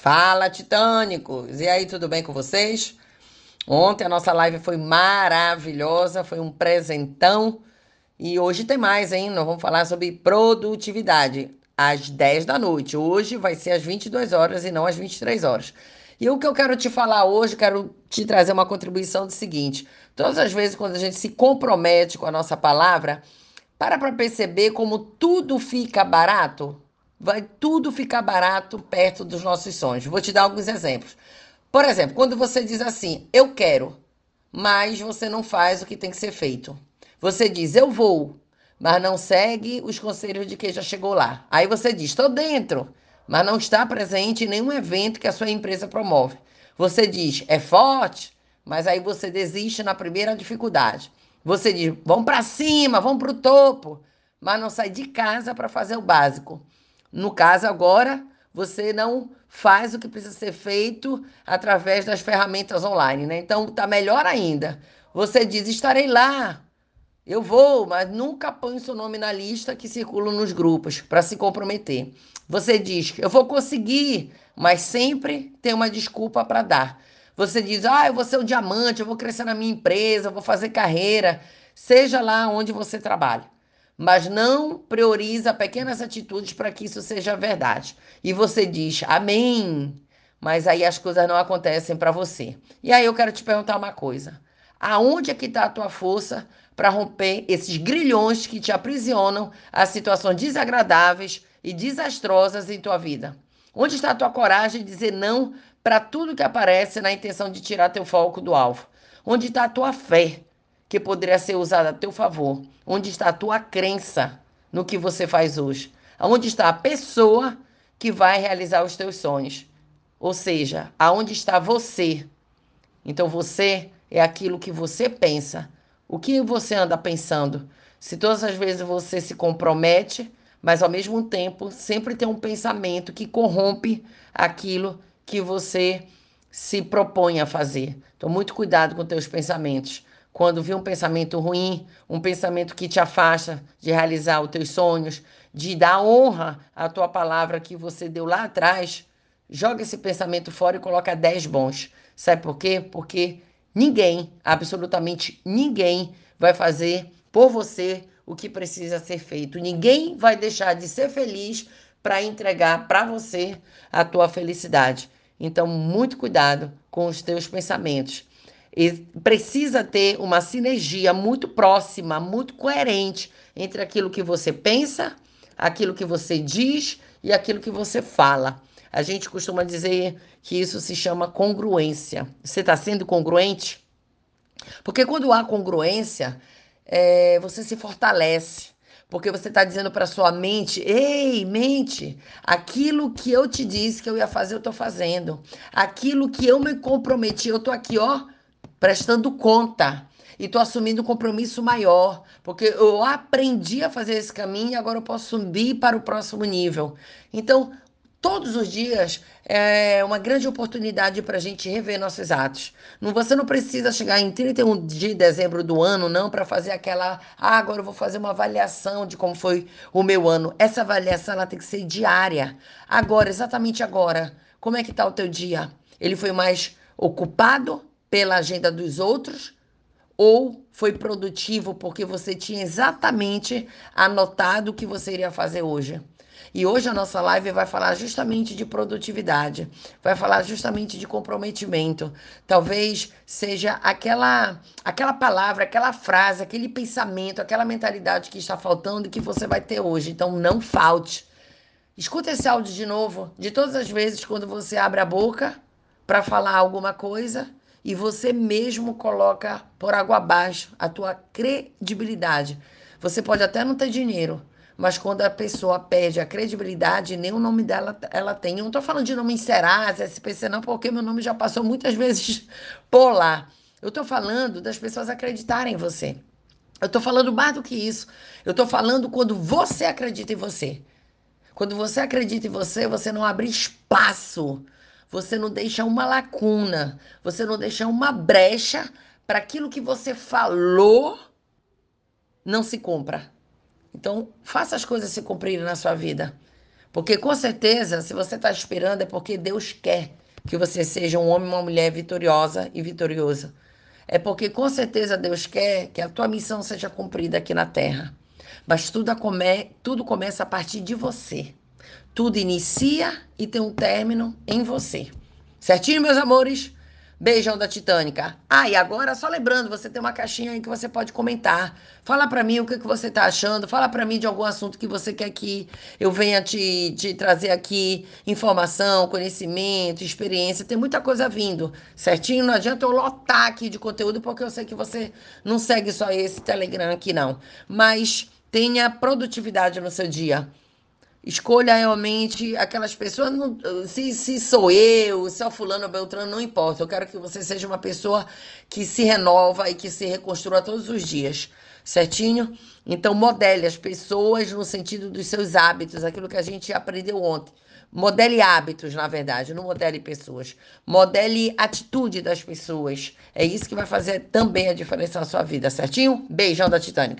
Fala, titânicos! E aí, tudo bem com vocês? Ontem a nossa live foi maravilhosa, foi um presentão. E hoje tem mais, hein? Nós vamos falar sobre produtividade às 10 da noite. Hoje vai ser às 22 horas e não às 23 horas. E o que eu quero te falar hoje, quero te trazer uma contribuição do seguinte: todas as vezes quando a gente se compromete com a nossa palavra, para para perceber como tudo fica barato vai tudo ficar barato perto dos nossos sonhos. Vou te dar alguns exemplos. Por exemplo, quando você diz assim, eu quero, mas você não faz o que tem que ser feito. Você diz, eu vou, mas não segue os conselhos de quem já chegou lá. Aí você diz, estou dentro, mas não está presente em nenhum evento que a sua empresa promove. Você diz, é forte, mas aí você desiste na primeira dificuldade. Você diz, vamos para cima, vamos para o topo, mas não sai de casa para fazer o básico. No caso, agora, você não faz o que precisa ser feito através das ferramentas online, né? Então, tá melhor ainda. Você diz: estarei lá, eu vou, mas nunca põe seu nome na lista que circula nos grupos para se comprometer. Você diz: eu vou conseguir, mas sempre tem uma desculpa para dar. Você diz: ah, eu vou ser um diamante, eu vou crescer na minha empresa, eu vou fazer carreira, seja lá onde você trabalha mas não prioriza pequenas atitudes para que isso seja verdade. E você diz amém, mas aí as coisas não acontecem para você. E aí eu quero te perguntar uma coisa: aonde é que está a tua força para romper esses grilhões que te aprisionam a situações desagradáveis e desastrosas em tua vida? Onde está a tua coragem de dizer não para tudo que aparece na intenção de tirar teu foco do alvo? Onde está a tua fé que poderia ser usada a teu favor? Onde está a tua crença no que você faz hoje? Onde está a pessoa que vai realizar os teus sonhos? Ou seja, aonde está você? Então você é aquilo que você pensa. O que você anda pensando? Se todas as vezes você se compromete, mas ao mesmo tempo sempre tem um pensamento que corrompe aquilo que você se propõe a fazer. Então, muito cuidado com teus pensamentos. Quando vê um pensamento ruim, um pensamento que te afasta de realizar os teus sonhos, de dar honra à tua palavra que você deu lá atrás, joga esse pensamento fora e coloca 10 bons. Sabe por quê? Porque ninguém, absolutamente ninguém, vai fazer por você o que precisa ser feito. Ninguém vai deixar de ser feliz para entregar para você a tua felicidade. Então, muito cuidado com os teus pensamentos. Precisa ter uma sinergia muito próxima, muito coerente entre aquilo que você pensa, aquilo que você diz e aquilo que você fala. A gente costuma dizer que isso se chama congruência. Você está sendo congruente? Porque quando há congruência, é, você se fortalece. Porque você está dizendo para sua mente: ei, mente, aquilo que eu te disse que eu ia fazer, eu estou fazendo. Aquilo que eu me comprometi, eu estou aqui, ó, prestando conta e estou assumindo um compromisso maior, porque eu aprendi a fazer esse caminho e agora eu posso subir para o próximo nível. Então, todos os dias é uma grande oportunidade para a gente rever nossos atos. Não, você não precisa chegar em 31 de dezembro do ano, não, para fazer aquela. Ah, agora eu vou fazer uma avaliação de como foi o meu ano. Essa avaliação ela tem que ser diária. Agora, exatamente agora. Como é que está o teu dia? Ele foi mais ocupado pela agenda dos outros ou foi produtivo porque você tinha exatamente anotado o que você iria fazer hoje. E hoje a nossa live vai falar justamente de produtividade, vai falar justamente de comprometimento. Talvez seja aquela aquela palavra, aquela frase, aquele pensamento, aquela mentalidade que está faltando e que você vai ter hoje. Então não falte. Escuta esse áudio de novo, de todas as vezes quando você abre a boca para falar alguma coisa e você mesmo coloca por água abaixo a tua credibilidade. Você pode até não ter dinheiro, mas quando a pessoa perde a credibilidade, nem o nome dela ela tem. Eu não estou falando de nome em Serasa, SPC, não, porque meu nome já passou muitas vezes por lá. Eu estou falando das pessoas acreditarem em você. Eu estou falando mais do que isso. Eu estou falando quando você acredita em você. Quando você acredita em você, você não abre espaço você não deixa uma lacuna, você não deixa uma brecha para aquilo que você falou não se compra. Então, faça as coisas se cumprirem na sua vida. Porque com certeza, se você está esperando, é porque Deus quer que você seja um homem e uma mulher vitoriosa e vitoriosa. É porque com certeza Deus quer que a tua missão seja cumprida aqui na terra. Mas tudo, come, tudo começa a partir de você. Tudo inicia e tem um término em você. Certinho, meus amores? Beijão da Titânica. Ah, e agora, só lembrando, você tem uma caixinha aí que você pode comentar. Fala para mim o que, que você tá achando. Fala para mim de algum assunto que você quer que eu venha te, te trazer aqui informação, conhecimento, experiência. Tem muita coisa vindo, certinho? Não adianta eu lotar aqui de conteúdo, porque eu sei que você não segue só esse Telegram aqui, não. Mas tenha produtividade no seu dia. Escolha realmente aquelas pessoas. se, se sou eu, se é o fulano ou Beltrano, não importa. Eu quero que você seja uma pessoa que se renova e que se reconstrua todos os dias. Certinho? Então, modele as pessoas no sentido dos seus hábitos, aquilo que a gente aprendeu ontem. Modele hábitos, na verdade, não modele pessoas. Modele atitude das pessoas. É isso que vai fazer também a diferença na sua vida, certinho? Beijão da Titânica.